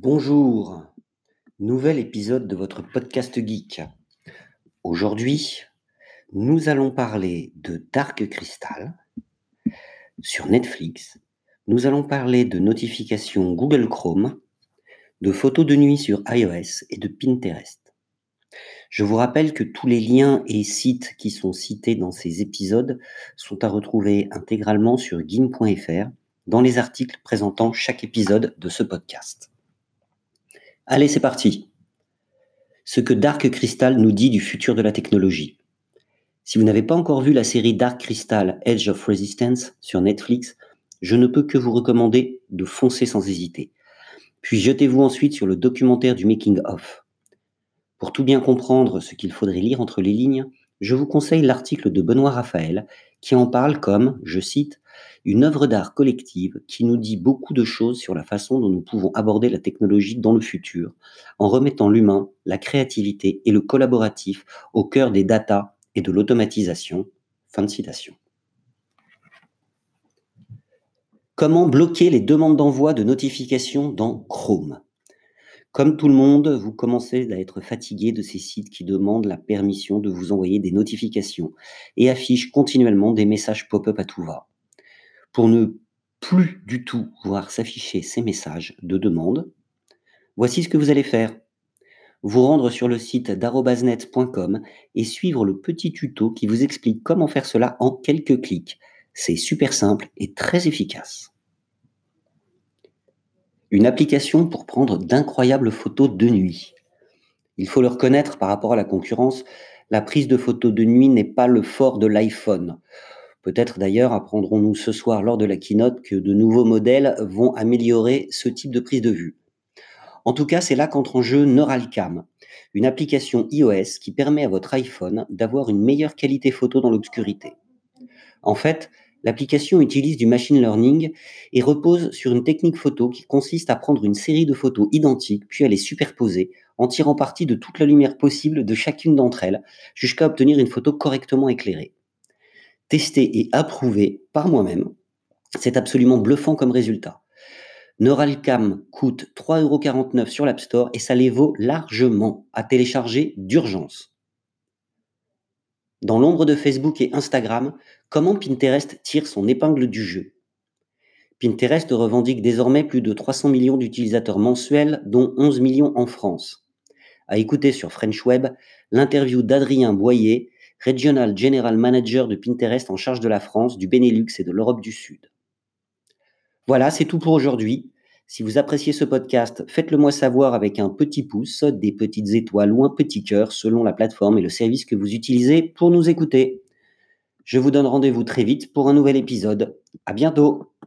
Bonjour, nouvel épisode de votre podcast geek. Aujourd'hui, nous allons parler de Dark Crystal sur Netflix. Nous allons parler de notifications Google Chrome, de photos de nuit sur iOS et de Pinterest. Je vous rappelle que tous les liens et sites qui sont cités dans ces épisodes sont à retrouver intégralement sur gim.fr dans les articles présentant chaque épisode de ce podcast. Allez, c'est parti. Ce que Dark Crystal nous dit du futur de la technologie. Si vous n'avez pas encore vu la série Dark Crystal Edge of Resistance sur Netflix, je ne peux que vous recommander de foncer sans hésiter. Puis jetez-vous ensuite sur le documentaire du Making of. Pour tout bien comprendre ce qu'il faudrait lire entre les lignes, je vous conseille l'article de Benoît Raphaël qui en parle comme, je cite, une œuvre d'art collective qui nous dit beaucoup de choses sur la façon dont nous pouvons aborder la technologie dans le futur, en remettant l'humain, la créativité et le collaboratif au cœur des data et de l'automatisation. Fin de citation. Comment bloquer les demandes d'envoi de notifications dans Chrome? Comme tout le monde, vous commencez à être fatigué de ces sites qui demandent la permission de vous envoyer des notifications et affichent continuellement des messages pop-up à tout va pour ne plus du tout voir s'afficher ces messages de demande, voici ce que vous allez faire. Vous rendre sur le site darobasnet.com et suivre le petit tuto qui vous explique comment faire cela en quelques clics. C'est super simple et très efficace. Une application pour prendre d'incroyables photos de nuit. Il faut le reconnaître par rapport à la concurrence, la prise de photos de nuit n'est pas le fort de l'iPhone. Peut-être d'ailleurs apprendrons-nous ce soir lors de la keynote que de nouveaux modèles vont améliorer ce type de prise de vue. En tout cas, c'est là qu'entre en jeu Neuralcam, une application iOS qui permet à votre iPhone d'avoir une meilleure qualité photo dans l'obscurité. En fait, l'application utilise du machine learning et repose sur une technique photo qui consiste à prendre une série de photos identiques puis à les superposer en tirant parti de toute la lumière possible de chacune d'entre elles jusqu'à obtenir une photo correctement éclairée testé et approuvé par moi-même. C'est absolument bluffant comme résultat. Neuralcam coûte 3,49€ sur l'App Store et ça les vaut largement à télécharger d'urgence. Dans l'ombre de Facebook et Instagram, comment Pinterest tire son épingle du jeu? Pinterest revendique désormais plus de 300 millions d'utilisateurs mensuels, dont 11 millions en France. À écouter sur French Web, l'interview d'Adrien Boyer, Regional General Manager de Pinterest en charge de la France, du Benelux et de l'Europe du Sud. Voilà, c'est tout pour aujourd'hui. Si vous appréciez ce podcast, faites-le moi savoir avec un petit pouce, des petites étoiles ou un petit cœur selon la plateforme et le service que vous utilisez pour nous écouter. Je vous donne rendez-vous très vite pour un nouvel épisode. À bientôt!